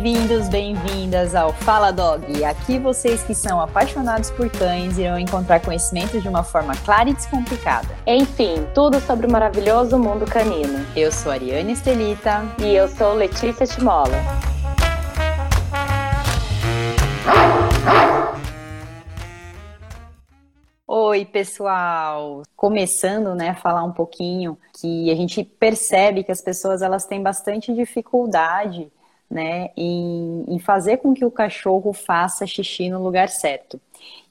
Bem-vindos, bem-vindas ao Fala Dog. Aqui vocês que são apaixonados por cães irão encontrar conhecimento de uma forma clara e descomplicada. Enfim, tudo sobre o maravilhoso mundo canino. Eu sou Ariane Estelita e eu sou Letícia Timola. Oi, pessoal! Começando, né, a falar um pouquinho que a gente percebe que as pessoas elas têm bastante dificuldade né, em, em fazer com que o cachorro faça xixi no lugar certo.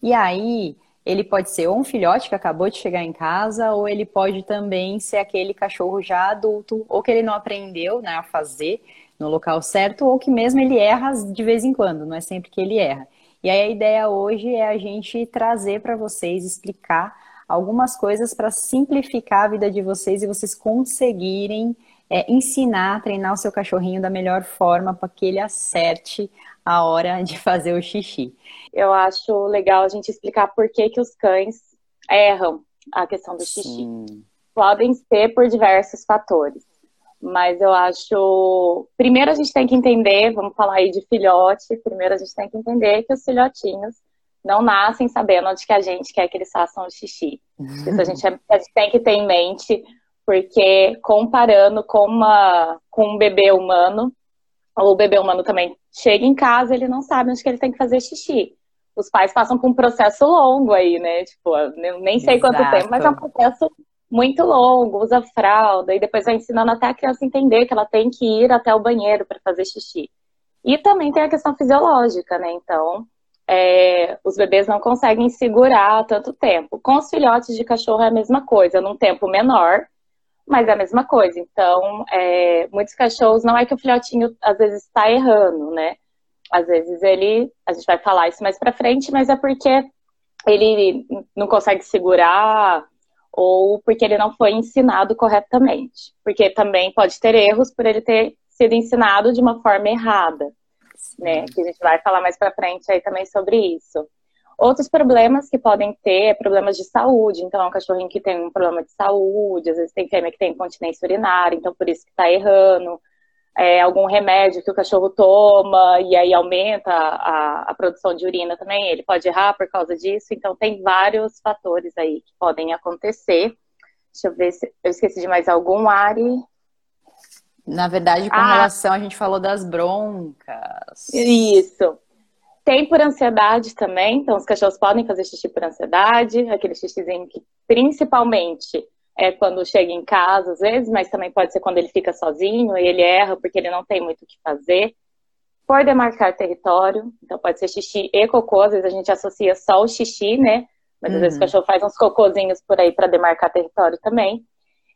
E aí, ele pode ser ou um filhote que acabou de chegar em casa, ou ele pode também ser aquele cachorro já adulto, ou que ele não aprendeu né, a fazer no local certo, ou que mesmo ele erra de vez em quando, não é sempre que ele erra. E aí a ideia hoje é a gente trazer para vocês, explicar algumas coisas para simplificar a vida de vocês e vocês conseguirem é ensinar, treinar o seu cachorrinho da melhor forma para que ele acerte a hora de fazer o xixi. Eu acho legal a gente explicar por que, que os cães erram a questão do xixi. Sim. Podem ser por diversos fatores. Mas eu acho. Primeiro a gente tem que entender, vamos falar aí de filhote. Primeiro a gente tem que entender que os filhotinhos não nascem sabendo onde que a gente quer que eles façam o xixi. Isso a gente, a gente tem que ter em mente porque comparando com, uma, com um bebê humano, o bebê humano também chega em casa, ele não sabe onde que ele tem que fazer xixi. Os pais passam por um processo longo aí, né? Tipo, nem sei Exato. quanto tempo, mas é um processo muito longo, usa fralda, e depois vai ensinando até a criança entender que ela tem que ir até o banheiro para fazer xixi. E também tem a questão fisiológica, né? Então, é, os bebês não conseguem segurar tanto tempo. Com os filhotes de cachorro é a mesma coisa, num tempo menor, mas é a mesma coisa. Então, é, muitos cachorros, não é que o filhotinho às vezes está errando, né? Às vezes ele, a gente vai falar isso mais pra frente, mas é porque ele não consegue segurar ou porque ele não foi ensinado corretamente. Porque também pode ter erros por ele ter sido ensinado de uma forma errada, né? Que a gente vai falar mais pra frente aí também sobre isso. Outros problemas que podem ter é problemas de saúde. Então, é um cachorrinho que tem um problema de saúde, às vezes tem fêmea que tem incontinência urinária, então por isso que está errando. É, algum remédio que o cachorro toma e aí aumenta a, a, produção de urina também, ele pode errar por causa disso. Então, tem vários fatores aí que podem acontecer. Deixa eu ver se eu esqueci de mais algum, Ari. Na verdade, com ah, relação, a gente falou das broncas. Isso. Tem por ansiedade também, então os cachorros podem fazer xixi por ansiedade, aquele xixizinho que principalmente é quando chega em casa, às vezes, mas também pode ser quando ele fica sozinho e ele erra porque ele não tem muito o que fazer. Por demarcar território, então pode ser xixi e cocô, às vezes a gente associa só o xixi, né? Mas às uhum. vezes o uhum. cachorro faz uns cocôzinhos por aí para demarcar território também.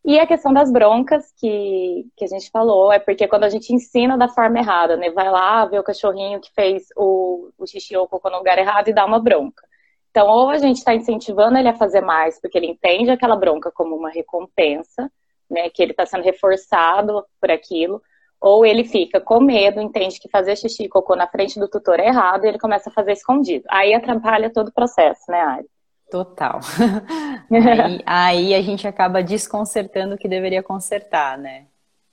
E a questão das broncas que, que a gente falou, é porque quando a gente ensina da forma errada, né? Vai lá ver o cachorrinho que fez o, o xixi ou cocô no lugar errado e dá uma bronca. Então, ou a gente está incentivando ele a fazer mais, porque ele entende aquela bronca como uma recompensa, né? Que ele está sendo reforçado por aquilo, ou ele fica com medo, entende que fazer xixi e cocô na frente do tutor é errado e ele começa a fazer escondido. Aí atrapalha todo o processo, né, Ari? Total. aí, aí, a gente acaba desconcertando o que deveria consertar, né?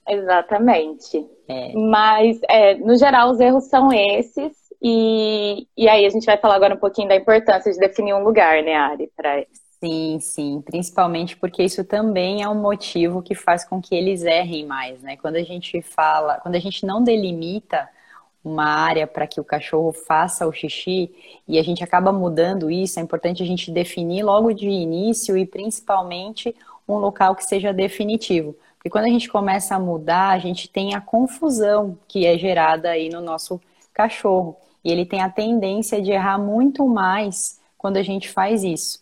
Exatamente. É. Mas, é, no geral, os erros são esses. E, e aí a gente vai falar agora um pouquinho da importância de definir um lugar, né, Ari, para Sim, sim, principalmente porque isso também é um motivo que faz com que eles errem mais, né? Quando a gente fala, quando a gente não delimita uma área para que o cachorro faça o xixi e a gente acaba mudando isso, é importante a gente definir logo de início e principalmente um local que seja definitivo. Porque quando a gente começa a mudar, a gente tem a confusão que é gerada aí no nosso cachorro. E ele tem a tendência de errar muito mais quando a gente faz isso.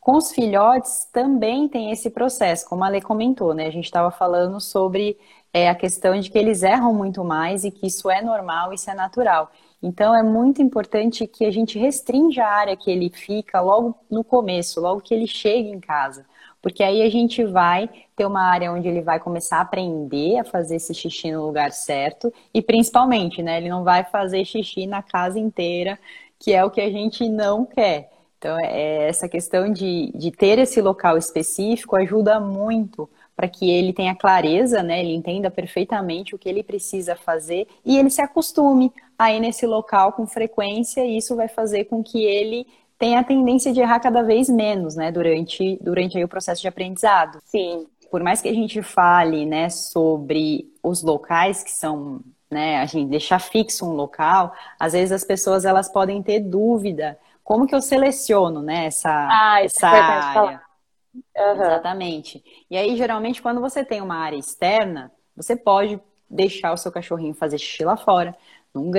Com os filhotes também tem esse processo, como a Lê comentou, né? A gente estava falando sobre é a questão de que eles erram muito mais e que isso é normal, isso é natural. Então é muito importante que a gente restrinja a área que ele fica logo no começo, logo que ele chega em casa. Porque aí a gente vai ter uma área onde ele vai começar a aprender a fazer esse xixi no lugar certo e principalmente, né, ele não vai fazer xixi na casa inteira, que é o que a gente não quer. Então, é essa questão de, de ter esse local específico ajuda muito para que ele tenha clareza, né? Ele entenda perfeitamente o que ele precisa fazer e ele se acostume aí nesse local com frequência, e isso vai fazer com que ele tenha a tendência de errar cada vez menos, né, durante, durante o processo de aprendizado. Sim. Por mais que a gente fale, né, sobre os locais que são, né, a gente deixar fixo um local, às vezes as pessoas elas podem ter dúvida como que eu seleciono, né, essa, ah, essa é área. Uhum. Exatamente. E aí, geralmente, quando você tem uma área externa, você pode deixar o seu cachorrinho fazer xixi lá fora,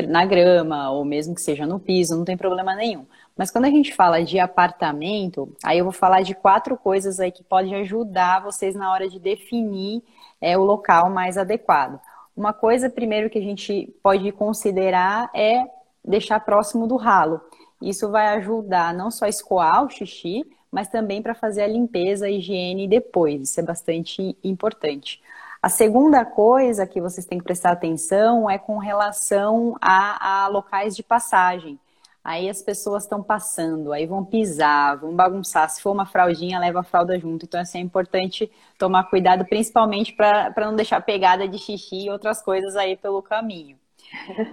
na grama, ou mesmo que seja no piso, não tem problema nenhum. Mas quando a gente fala de apartamento, aí eu vou falar de quatro coisas aí que podem ajudar vocês na hora de definir é, o local mais adequado. Uma coisa, primeiro, que a gente pode considerar é deixar próximo do ralo. Isso vai ajudar não só a escoar o xixi, mas também para fazer a limpeza, a higiene depois. Isso é bastante importante. A segunda coisa que vocês têm que prestar atenção é com relação a, a locais de passagem. Aí as pessoas estão passando, aí vão pisar, vão bagunçar. Se for uma fraldinha, leva a fralda junto. Então, assim, é importante tomar cuidado, principalmente para não deixar pegada de xixi e outras coisas aí pelo caminho.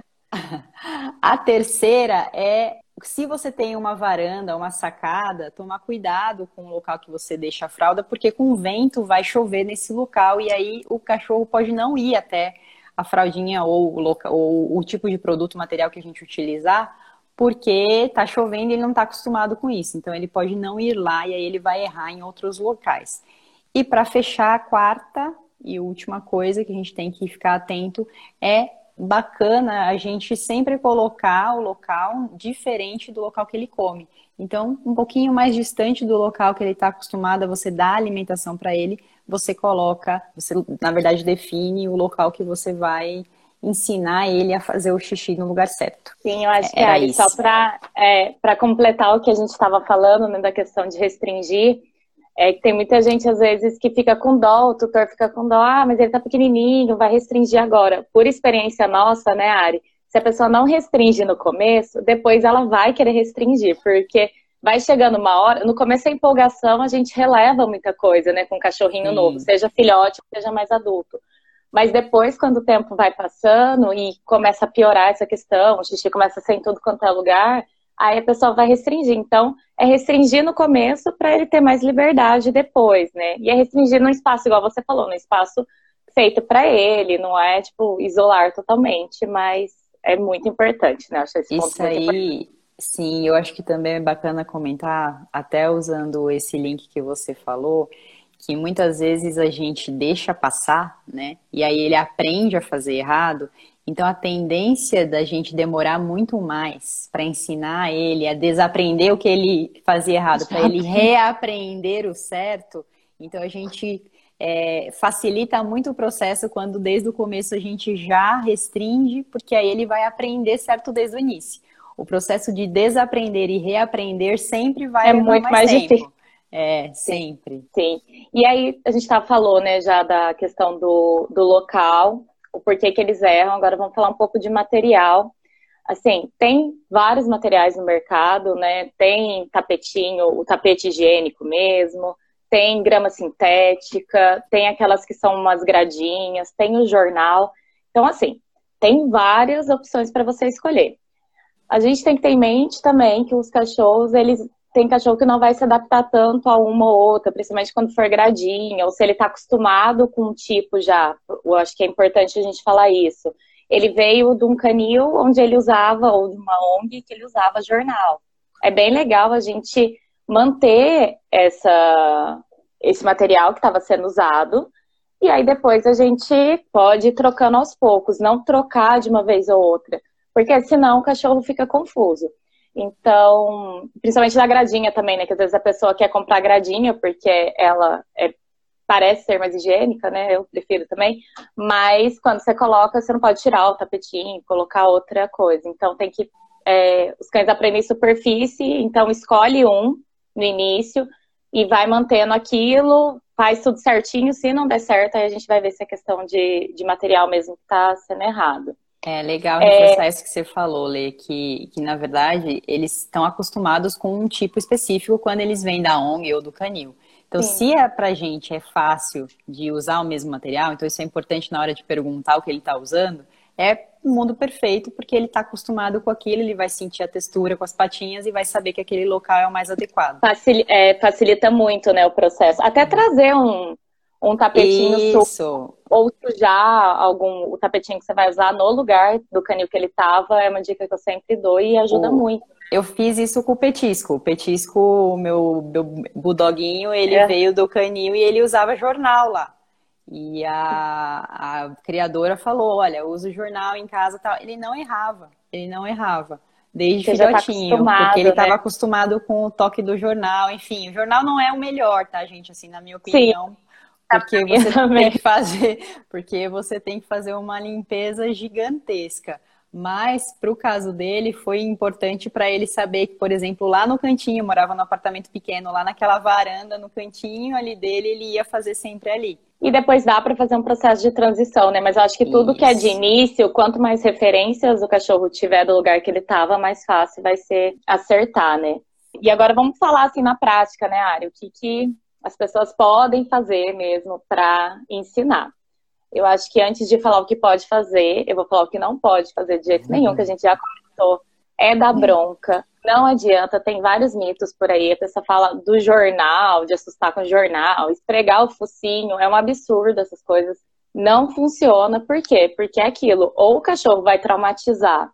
A terceira é se você tem uma varanda, uma sacada, tomar cuidado com o local que você deixa a fralda, porque com o vento vai chover nesse local e aí o cachorro pode não ir até a fraldinha ou o, local, ou o tipo de produto, material que a gente utilizar, porque tá chovendo e ele não está acostumado com isso. Então ele pode não ir lá e aí ele vai errar em outros locais. E para fechar, a quarta e última coisa que a gente tem que ficar atento é bacana a gente sempre colocar o local diferente do local que ele come. Então, um pouquinho mais distante do local que ele está acostumado a você dar alimentação para ele, você coloca, você na verdade define o local que você vai ensinar ele a fazer o xixi no lugar certo. Sim, eu acho que Era é, só para é, completar o que a gente estava falando, né, da questão de restringir, é que tem muita gente, às vezes, que fica com dó, o tutor fica com dó, ah, mas ele tá pequenininho, vai restringir agora. Por experiência nossa, né, Ari? Se a pessoa não restringe no começo, depois ela vai querer restringir, porque vai chegando uma hora, no começo a empolgação, a gente releva muita coisa, né, com um cachorrinho Sim. novo, seja filhote, seja mais adulto. Mas depois, quando o tempo vai passando e começa a piorar essa questão, o xixi começa a ser em tudo quanto é lugar, aí a pessoa vai restringir. Então, é restringir no começo para ele ter mais liberdade depois, né? E é restringir num espaço, igual você falou, num espaço feito para ele, não é, tipo, isolar totalmente, mas é muito importante, né? Acho esse Isso aí, sim, eu acho que também é bacana comentar, até usando esse link que você falou, que muitas vezes a gente deixa passar, né? E aí ele aprende a fazer errado então, a tendência da gente demorar muito mais para ensinar ele a desaprender o que ele fazia errado, para ele reaprender o certo. Então, a gente é, facilita muito o processo quando desde o começo a gente já restringe, porque aí ele vai aprender certo desde o início. O processo de desaprender e reaprender sempre vai é muito mais, mais difícil. É, sempre. Sim. E aí, a gente tá, falou, né, já da questão do, do local, o porquê que eles erram. Agora vamos falar um pouco de material. Assim, tem vários materiais no mercado, né? Tem tapetinho, o tapete higiênico mesmo, tem grama sintética, tem aquelas que são umas gradinhas, tem o jornal. Então, assim, tem várias opções para você escolher. A gente tem que ter em mente também que os cachorros, eles tem cachorro que não vai se adaptar tanto a uma ou outra, principalmente quando for gradinha, ou se ele está acostumado com um tipo já. Eu acho que é importante a gente falar isso. Ele veio de um canil onde ele usava, ou de uma ONG que ele usava jornal. É bem legal a gente manter essa, esse material que estava sendo usado, e aí depois a gente pode ir trocando aos poucos, não trocar de uma vez ou outra, porque senão o cachorro fica confuso. Então, principalmente da gradinha também, né? Que às vezes a pessoa quer comprar gradinha porque ela é, parece ser mais higiênica, né? Eu prefiro também. Mas quando você coloca, você não pode tirar o tapetinho, colocar outra coisa. Então tem que. É, os cães aprendem superfície, então escolhe um no início e vai mantendo aquilo, faz tudo certinho. Se não der certo, aí a gente vai ver se é questão de, de material mesmo que está sendo errado. É legal reforçar é... isso que você falou, Lê, que, que na verdade eles estão acostumados com um tipo específico quando eles vêm da ONG ou do canil. Então, Sim. se é pra gente é fácil de usar o mesmo material, então isso é importante na hora de perguntar o que ele está usando, é o mundo perfeito, porque ele está acostumado com aquilo, ele vai sentir a textura com as patinhas e vai saber que aquele local é o mais adequado. Facil, é, facilita muito né, o processo. Até trazer um, um tapetinho Isso. ou sujar algum o tapetinho que você vai usar no lugar do canil que ele estava é uma dica que eu sempre dou e ajuda o... muito. Eu fiz isso com o petisco. O petisco, o meu, meu budoguinho, ele é. veio do canil e ele usava jornal lá. E a, a criadora falou, olha, usa o jornal em casa tal. Ele não errava, ele não errava. Desde Você tá filhotinho, tá porque ele estava né? acostumado com o toque do jornal. Enfim, o jornal não é o melhor, tá, gente? Assim, na minha opinião. Sim. Porque você tem que fazer, porque você tem que fazer uma limpeza gigantesca. Mas para o caso dele foi importante para ele saber que, por exemplo, lá no cantinho, morava num apartamento pequeno, lá naquela varanda no cantinho ali dele, ele ia fazer sempre ali. E depois dá para fazer um processo de transição, né? Mas eu acho que tudo Isso. que é de início, quanto mais referências o cachorro tiver do lugar que ele estava, mais fácil vai ser acertar, né? E agora vamos falar assim na prática, né, Ari? O que, que as pessoas podem fazer mesmo para ensinar. Eu acho que antes de falar o que pode fazer, eu vou falar o que não pode fazer de jeito nenhum, que a gente já comentou. É da bronca. Não adianta, tem vários mitos por aí. A pessoa fala do jornal, de assustar com o jornal, esfregar o focinho. É um absurdo essas coisas. Não funciona. Por quê? Porque é aquilo. Ou o cachorro vai traumatizar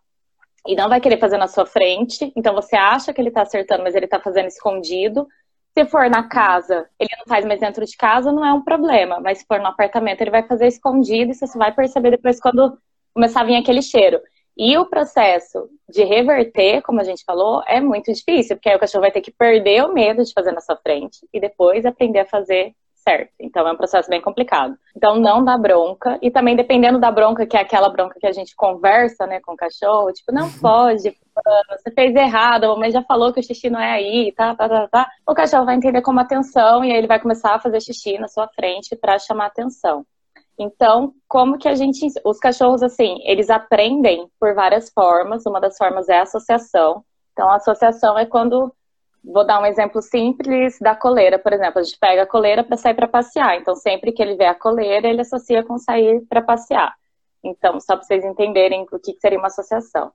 e não vai querer fazer na sua frente. Então você acha que ele tá acertando, mas ele tá fazendo escondido. Se for na casa, ele não faz mais dentro de casa, não é um problema. Mas se for no apartamento, ele vai fazer escondido e você só vai perceber depois quando começar a vir aquele cheiro. E o processo de reverter, como a gente falou, é muito difícil, porque aí o cachorro vai ter que perder o medo de fazer na sua frente e depois aprender a fazer certo. Então é um processo bem complicado. Então não dá bronca. E também dependendo da bronca, que é aquela bronca que a gente conversa, né, com o cachorro, tipo, não uhum. pode, você fez errado, a mamãe já falou que o xixi não é aí, tá, tá, tá, tá. O cachorro vai entender como atenção e aí ele vai começar a fazer xixi na sua frente para chamar atenção. Então, como que a gente. Os cachorros, assim, eles aprendem por várias formas. Uma das formas é a associação. Então, a associação é quando Vou dar um exemplo simples da coleira, por exemplo. A gente pega a coleira para sair para passear. Então, sempre que ele vê a coleira, ele associa com sair para passear. Então, só para vocês entenderem o que seria uma associação.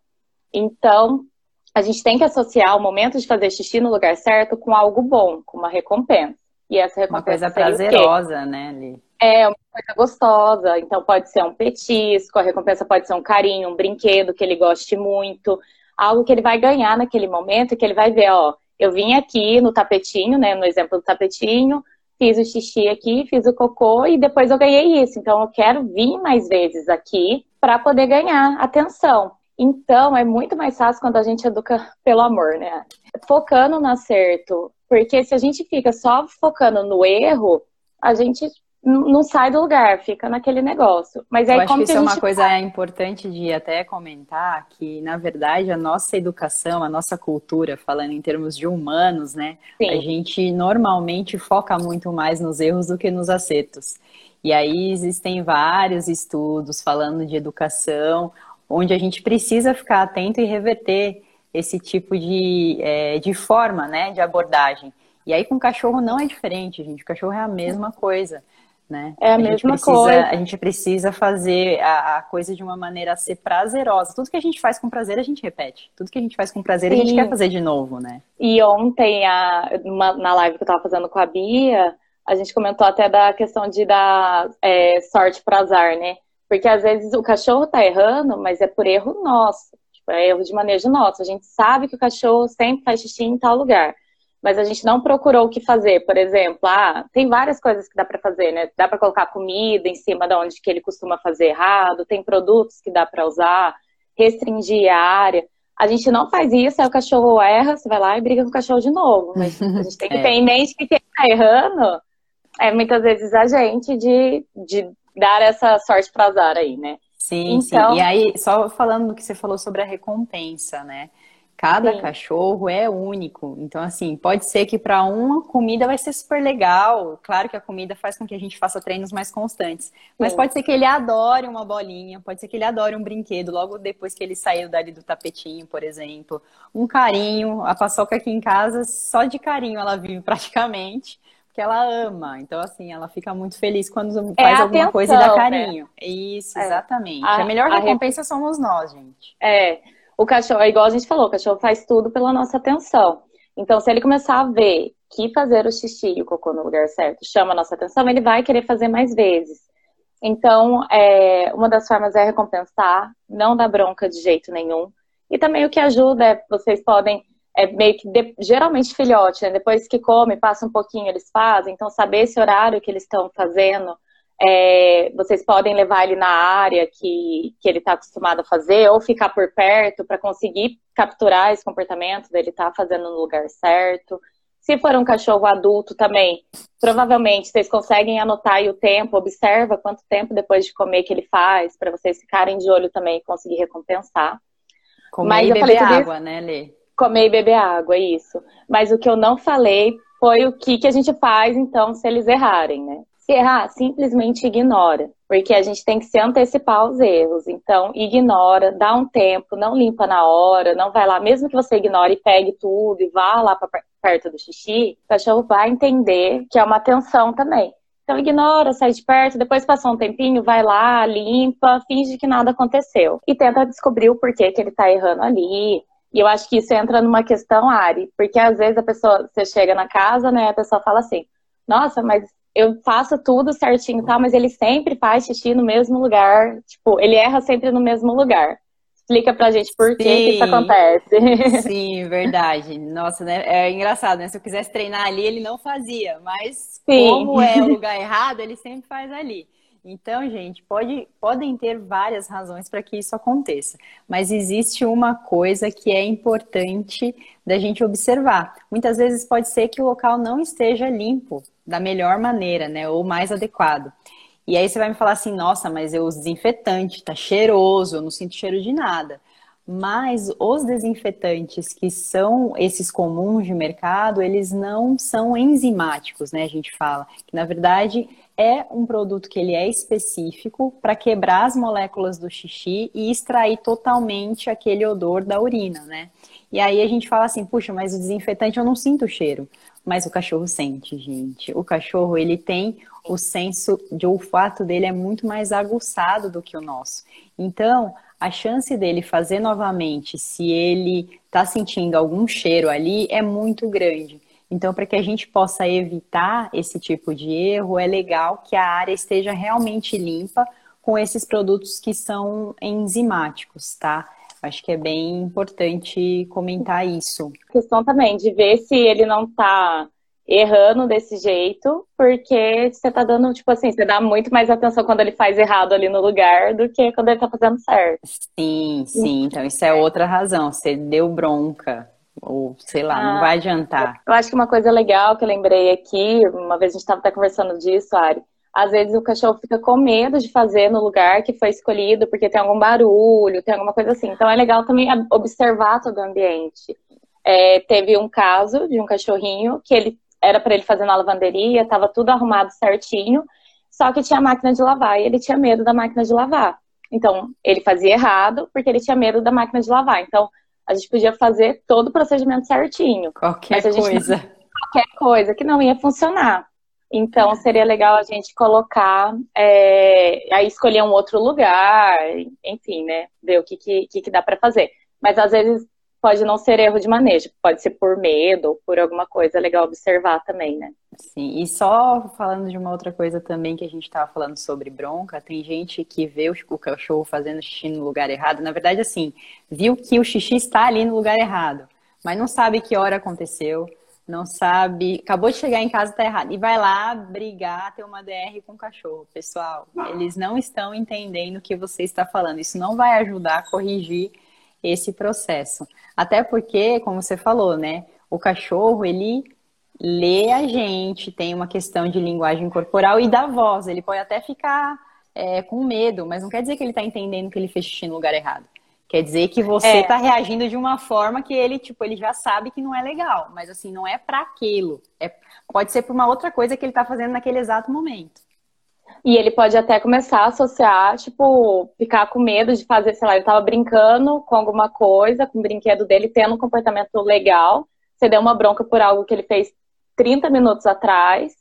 Então, a gente tem que associar o momento de fazer xixi no lugar certo com algo bom, com uma recompensa. E essa recompensa uma coisa prazerosa, né, Li? É, uma coisa gostosa. Então, pode ser um petisco, a recompensa pode ser um carinho, um brinquedo que ele goste muito, algo que ele vai ganhar naquele momento, que ele vai ver, ó, eu vim aqui no tapetinho, né? No exemplo do tapetinho, fiz o xixi aqui, fiz o cocô e depois eu ganhei isso. Então eu quero vir mais vezes aqui para poder ganhar atenção. Então é muito mais fácil quando a gente educa pelo amor, né? Focando no acerto. Porque se a gente fica só focando no erro, a gente não sai do lugar, fica naquele negócio. Mas aí, Eu acho como que isso é uma coisa faz? importante de até comentar, que na verdade a nossa educação, a nossa cultura, falando em termos de humanos, né? Sim. A gente normalmente foca muito mais nos erros do que nos acertos. E aí existem vários estudos falando de educação, onde a gente precisa ficar atento e reverter esse tipo de, é, de forma, né, de abordagem. E aí com o cachorro não é diferente, gente. O cachorro é a mesma coisa né? É a, a mesma precisa, coisa. A gente precisa fazer a, a, coisa de uma maneira a ser prazerosa. Tudo que a gente faz com prazer, a gente repete. Tudo que a gente faz com prazer, Sim. a gente quer fazer de novo, né? E ontem, a, uma, na live que eu tava fazendo com a Bia, a gente comentou até da questão de dar é, sorte para azar, né? Porque às vezes o cachorro tá errando, mas é por erro nosso. Tipo, é erro de manejo nosso. A gente sabe que o cachorro sempre faz xixi em tal lugar mas a gente não procurou o que fazer. Por exemplo, ah, tem várias coisas que dá para fazer, né? Dá para colocar comida em cima da onde que ele costuma fazer errado, tem produtos que dá para usar, restringir a área. A gente não faz isso, aí o cachorro erra, você vai lá e briga com o cachorro de novo. Mas a gente tem que é. ter em mente que quem está errando é muitas vezes a gente de, de dar essa sorte para azar aí, né? Sim, então... sim. E aí, só falando do que você falou sobre a recompensa, né? Cada Sim. cachorro é único. Então, assim, pode ser que para uma comida vai ser super legal. Claro que a comida faz com que a gente faça treinos mais constantes. Mas Sim. pode ser que ele adore uma bolinha, pode ser que ele adore um brinquedo logo depois que ele saiu dali do tapetinho, por exemplo. Um carinho. A paçoca aqui em casa, só de carinho ela vive praticamente porque ela ama. Então, assim, ela fica muito feliz quando é faz alguma atenção, coisa e dá né? carinho. Né? Isso, é. exatamente. A, a melhor recompensa a... somos nós, gente. É. O cachorro, é igual a gente falou, o cachorro faz tudo pela nossa atenção. Então, se ele começar a ver que fazer o xixi e o cocô no lugar certo chama a nossa atenção, ele vai querer fazer mais vezes. Então, é, uma das formas é recompensar, não dar bronca de jeito nenhum. E também o que ajuda é, vocês podem, é meio que, de, geralmente filhote, né? Depois que come, passa um pouquinho, eles fazem. Então, saber esse horário que eles estão fazendo, é, vocês podem levar ele na área que, que ele está acostumado a fazer, ou ficar por perto para conseguir capturar esse comportamento dele estar tá fazendo no lugar certo. Se for um cachorro adulto também, provavelmente vocês conseguem anotar aí o tempo, observa quanto tempo depois de comer que ele faz, para vocês ficarem de olho também e conseguir recompensar. Comer Mas e beber água, isso, né, Lê? Comer e beber água, isso. Mas o que eu não falei foi o que, que a gente faz, então, se eles errarem, né? Se errar, simplesmente ignora, porque a gente tem que se antecipar aos erros. Então, ignora, dá um tempo, não limpa na hora, não vai lá, mesmo que você ignore e pegue tudo e vá lá para perto do xixi, o cachorro vai entender que é uma atenção também. Então ignora, sai de perto, depois passou um tempinho, vai lá, limpa, finge que nada aconteceu. E tenta descobrir o porquê que ele tá errando ali. E eu acho que isso entra numa questão, Ari, porque às vezes a pessoa, você chega na casa, né, a pessoa fala assim, nossa, mas eu faço tudo certinho, tá? Mas ele sempre faz xixi no mesmo lugar. Tipo, ele erra sempre no mesmo lugar. Explica pra gente por que, que isso acontece. Sim, verdade. Nossa, né? É engraçado, né? Se eu quisesse treinar ali, ele não fazia. Mas Sim. como é o lugar errado, ele sempre faz ali. Então, gente, pode, podem ter várias razões para que isso aconteça, mas existe uma coisa que é importante da gente observar. Muitas vezes pode ser que o local não esteja limpo da melhor maneira, né, ou mais adequado. E aí você vai me falar assim, nossa, mas eu uso desinfetante, tá cheiroso, eu não sinto cheiro de nada. Mas os desinfetantes que são esses comuns de mercado, eles não são enzimáticos, né? A gente fala que na verdade é um produto que ele é específico para quebrar as moléculas do xixi e extrair totalmente aquele odor da urina, né? E aí a gente fala assim, puxa, mas o desinfetante eu não sinto o cheiro. Mas o cachorro sente, gente. O cachorro, ele tem o senso de olfato dele é muito mais aguçado do que o nosso. Então, a chance dele fazer novamente, se ele está sentindo algum cheiro ali, é muito grande. Então, para que a gente possa evitar esse tipo de erro, é legal que a área esteja realmente limpa com esses produtos que são enzimáticos, tá? Acho que é bem importante comentar isso. Questão também de ver se ele não está errando desse jeito, porque você tá dando, tipo assim, você dá muito mais atenção quando ele faz errado ali no lugar do que quando ele tá fazendo certo. Sim, sim. Então isso é outra razão. Você deu bronca. Ou, sei lá, ah, não vai adiantar. Eu acho que uma coisa legal que eu lembrei aqui, uma vez a gente estava até conversando disso, Ari, às vezes o cachorro fica com medo de fazer no lugar que foi escolhido porque tem algum barulho, tem alguma coisa assim. Então é legal também observar todo o ambiente. É, teve um caso de um cachorrinho que ele era para ele fazer na lavanderia, estava tudo arrumado certinho, só que tinha máquina de lavar e ele tinha medo da máquina de lavar. Então, ele fazia errado porque ele tinha medo da máquina de lavar. Então, a gente podia fazer todo o procedimento certinho. Qualquer coisa. Não, qualquer coisa que não ia funcionar. Então, seria legal a gente colocar, é, aí escolher um outro lugar, enfim, né? Ver o que, que, que dá para fazer. Mas às vezes pode não ser erro de manejo, pode ser por medo ou por alguma coisa, é legal observar também, né? Sim, e só falando de uma outra coisa também que a gente estava falando sobre bronca, tem gente que vê o cachorro fazendo xixi no lugar errado, na verdade, assim, viu que o xixi está ali no lugar errado, mas não sabe que hora aconteceu, não sabe, acabou de chegar em casa, está errado, e vai lá brigar, ter uma DR com o cachorro. Pessoal, eles não estão entendendo o que você está falando, isso não vai ajudar a corrigir esse processo. Até porque, como você falou, né? O cachorro, ele lê a gente, tem uma questão de linguagem corporal e da voz. Ele pode até ficar é, com medo, mas não quer dizer que ele está entendendo que ele fez xixi no lugar errado. Quer dizer que você está é. reagindo de uma forma que ele, tipo, ele já sabe que não é legal. Mas assim, não é para aquilo. É, pode ser por uma outra coisa que ele está fazendo naquele exato momento. E ele pode até começar a associar, tipo, ficar com medo de fazer, sei lá, ele tava brincando com alguma coisa, com o brinquedo dele, tendo um comportamento legal. Você deu uma bronca por algo que ele fez 30 minutos atrás.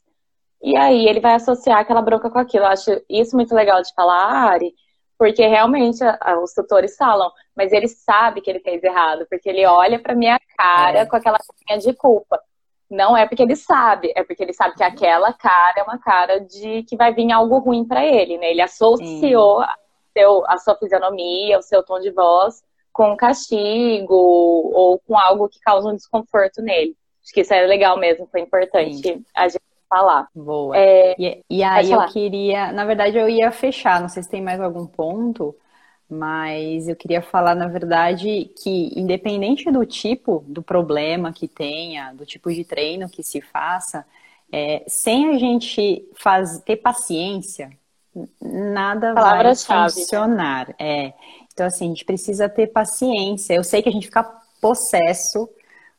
e aí ele vai associar aquela bronca com aquilo. Eu acho isso muito legal de falar, Ari, porque realmente os tutores falam, mas ele sabe que ele fez errado, porque ele olha pra minha cara é. com aquela carinha de culpa. Não é porque ele sabe, é porque ele sabe que aquela cara é uma cara de que vai vir algo ruim para ele, né? Ele associou seu, a sua fisionomia, o seu tom de voz com castigo ou com algo que causa um desconforto nele. Acho que isso é legal mesmo, foi importante Sim. a gente falar. Boa. É, e, e aí eu queria, na verdade, eu ia fechar, não sei se tem mais algum ponto, mas eu queria falar, na verdade, que independente do tipo do problema que tenha, do tipo de treino que se faça, é, sem a gente faz, ter paciência, nada vai funcionar. É. Então, assim, a gente precisa ter paciência. Eu sei que a gente fica possesso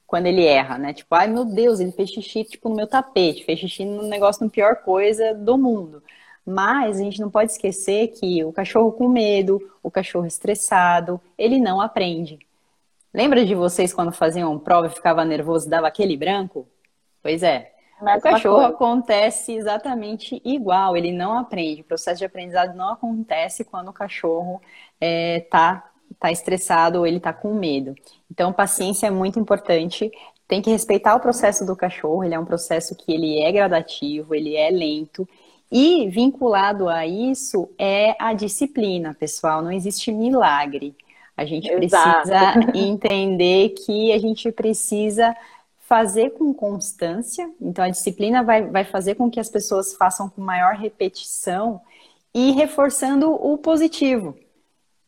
quando ele erra, né? Tipo, ai meu Deus, ele fez xixi tipo, no meu tapete, fez xixi no negócio, na pior coisa do mundo. Mas a gente não pode esquecer que o cachorro com medo, o cachorro estressado, ele não aprende. Lembra de vocês quando faziam prova e ficava nervoso e dava aquele branco? Pois é. Mas o cachorro acontece exatamente igual, ele não aprende. O processo de aprendizado não acontece quando o cachorro está é, tá estressado ou ele está com medo. Então, paciência é muito importante. Tem que respeitar o processo do cachorro. Ele é um processo que ele é gradativo, ele é lento. E vinculado a isso é a disciplina, pessoal. Não existe milagre. A gente Exato. precisa entender que a gente precisa fazer com constância. Então, a disciplina vai, vai fazer com que as pessoas façam com maior repetição e reforçando o positivo.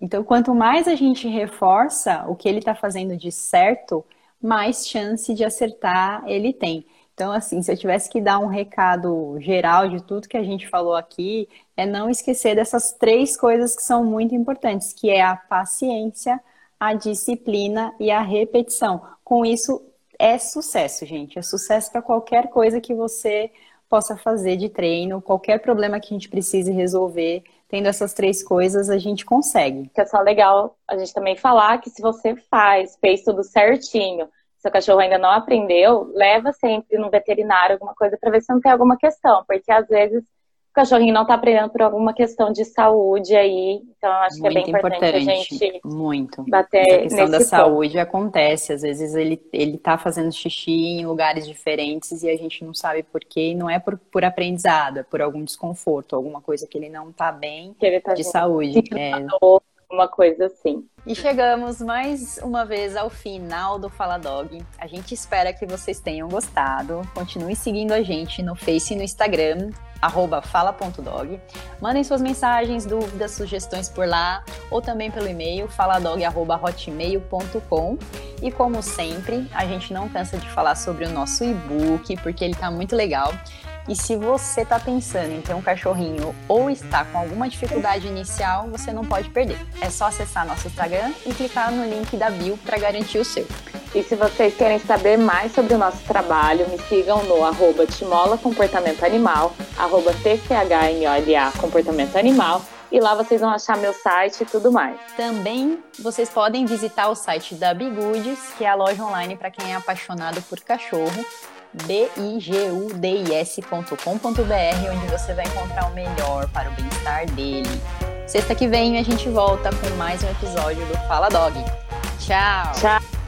Então, quanto mais a gente reforça o que ele está fazendo de certo, mais chance de acertar ele tem. Então, assim, se eu tivesse que dar um recado geral de tudo que a gente falou aqui, é não esquecer dessas três coisas que são muito importantes, que é a paciência, a disciplina e a repetição. Com isso, é sucesso, gente. É sucesso para qualquer coisa que você possa fazer de treino, qualquer problema que a gente precise resolver tendo essas três coisas, a gente consegue. Que é só legal a gente também falar que se você faz, fez tudo certinho, seu cachorro ainda não aprendeu, leva sempre no veterinário alguma coisa para ver se não tem alguma questão, porque às vezes o cachorrinho não está aprendendo por alguma questão de saúde aí. Então, eu acho muito que é bem importante, importante, a gente muito. bater Essa questão da ponto. saúde acontece. Às vezes ele, ele tá fazendo xixi em lugares diferentes e a gente não sabe por quê. E não é por, por aprendizado, é por algum desconforto, alguma coisa que ele não está bem tá de saúde. É. Uma coisa assim. E chegamos mais uma vez ao final do Fala Dog. A gente espera que vocês tenham gostado. Continue seguindo a gente no Face e no Instagram, fala.dog. Mandem suas mensagens, dúvidas, sugestões por lá, ou também pelo e-mail faladog.hotmail.com. E como sempre, a gente não cansa de falar sobre o nosso e-book, porque ele está muito legal. E se você está pensando em ter um cachorrinho ou está com alguma dificuldade inicial, você não pode perder. É só acessar nosso Instagram e clicar no link da bio para garantir o seu. E se vocês querem saber mais sobre o nosso trabalho, me sigam no arroba Timola Comportamento Animal, arroba TCHMOLA Comportamento Animal, e lá vocês vão achar meu site e tudo mais. Também vocês podem visitar o site da Bigudes, que é a loja online para quem é apaixonado por cachorro, bigudis.com.br, onde você vai encontrar o melhor para o bem-estar dele. Sexta que vem a gente volta com mais um episódio do Fala Dog. Tchau! Tchau!